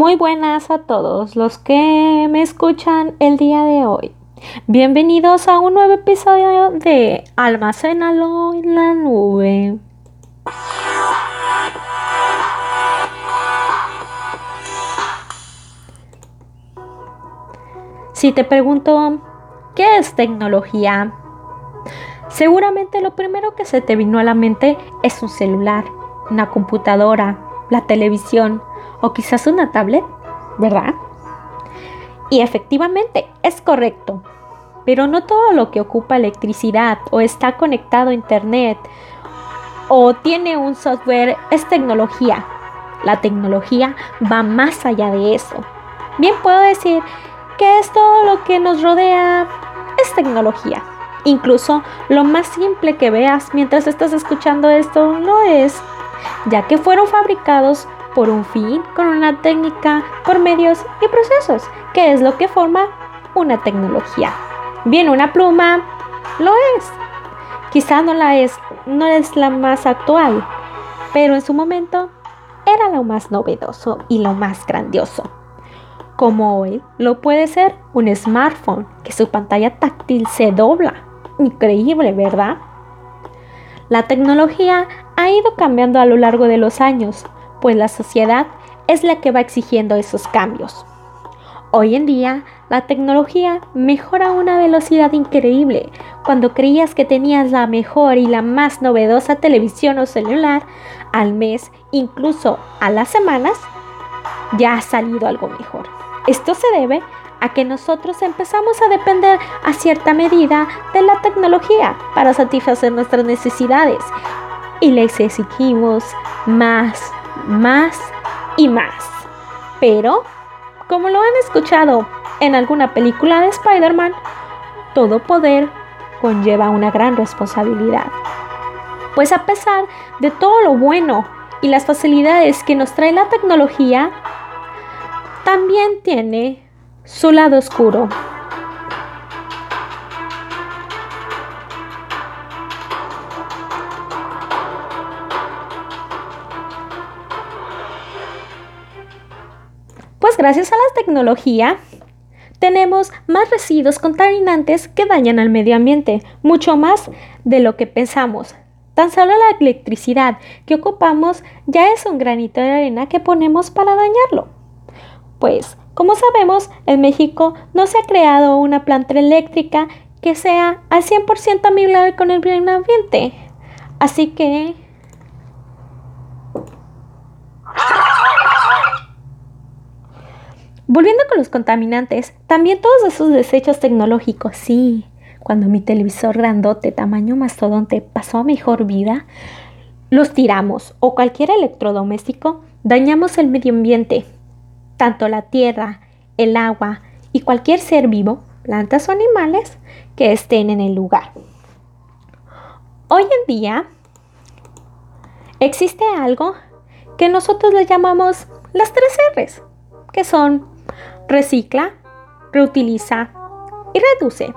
Muy buenas a todos los que me escuchan el día de hoy. Bienvenidos a un nuevo episodio de Almacénalo en la nube. Si te pregunto, ¿qué es tecnología? Seguramente lo primero que se te vino a la mente es un celular, una computadora, la televisión o quizás una tablet, ¿verdad? Y efectivamente, es correcto. Pero no todo lo que ocupa electricidad o está conectado a Internet o tiene un software es tecnología. La tecnología va más allá de eso. Bien puedo decir que es todo lo que nos rodea es tecnología. Incluso lo más simple que veas mientras estás escuchando esto no es, ya que fueron fabricados por un fin, con una técnica, por medios y procesos, que es lo que forma una tecnología. Bien, una pluma lo es. Quizá no la es, no es la más actual, pero en su momento era lo más novedoso y lo más grandioso. Como hoy lo puede ser un smartphone, que su pantalla táctil se dobla. Increíble, ¿verdad? La tecnología ha ido cambiando a lo largo de los años, pues la sociedad es la que va exigiendo esos cambios. Hoy en día, la tecnología mejora a una velocidad increíble. Cuando creías que tenías la mejor y la más novedosa televisión o celular, al mes, incluso a las semanas, ya ha salido algo mejor. Esto se debe a que nosotros empezamos a depender a cierta medida de la tecnología para satisfacer nuestras necesidades y les exigimos más más y más. Pero, como lo han escuchado en alguna película de Spider-Man, todo poder conlleva una gran responsabilidad. Pues a pesar de todo lo bueno y las facilidades que nos trae la tecnología, también tiene su lado oscuro. Gracias a la tecnología tenemos más residuos contaminantes que dañan al medio ambiente, mucho más de lo que pensamos. Tan solo la electricidad que ocupamos ya es un granito de arena que ponemos para dañarlo. Pues, como sabemos, en México no se ha creado una planta eléctrica que sea al 100% amigable con el medio ambiente. Así que Volviendo con los contaminantes, también todos esos desechos tecnológicos, sí. Cuando mi televisor grandote tamaño mastodonte pasó a mejor vida, los tiramos o cualquier electrodoméstico, dañamos el medio ambiente, tanto la tierra, el agua y cualquier ser vivo, plantas o animales que estén en el lugar. Hoy en día existe algo que nosotros le llamamos las tres R's, que son recicla, reutiliza y reduce.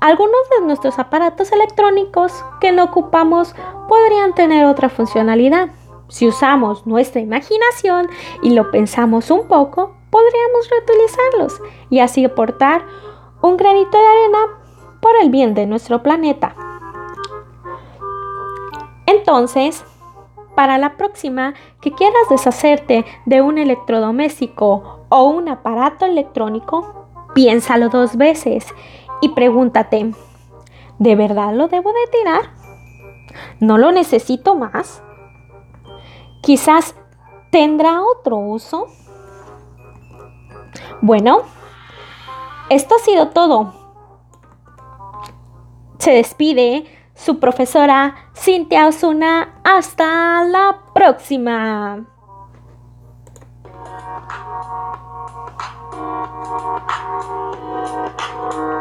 Algunos de nuestros aparatos electrónicos que no ocupamos podrían tener otra funcionalidad. Si usamos nuestra imaginación y lo pensamos un poco, podríamos reutilizarlos y así aportar un granito de arena por el bien de nuestro planeta. Entonces, para la próxima que quieras deshacerte de un electrodoméstico o un aparato electrónico, piénsalo dos veces y pregúntate, ¿de verdad lo debo de tirar? ¿No lo necesito más? Quizás tendrá otro uso. Bueno, esto ha sido todo. Se despide su profesora Cintia Osuna. Hasta la próxima. Thank you.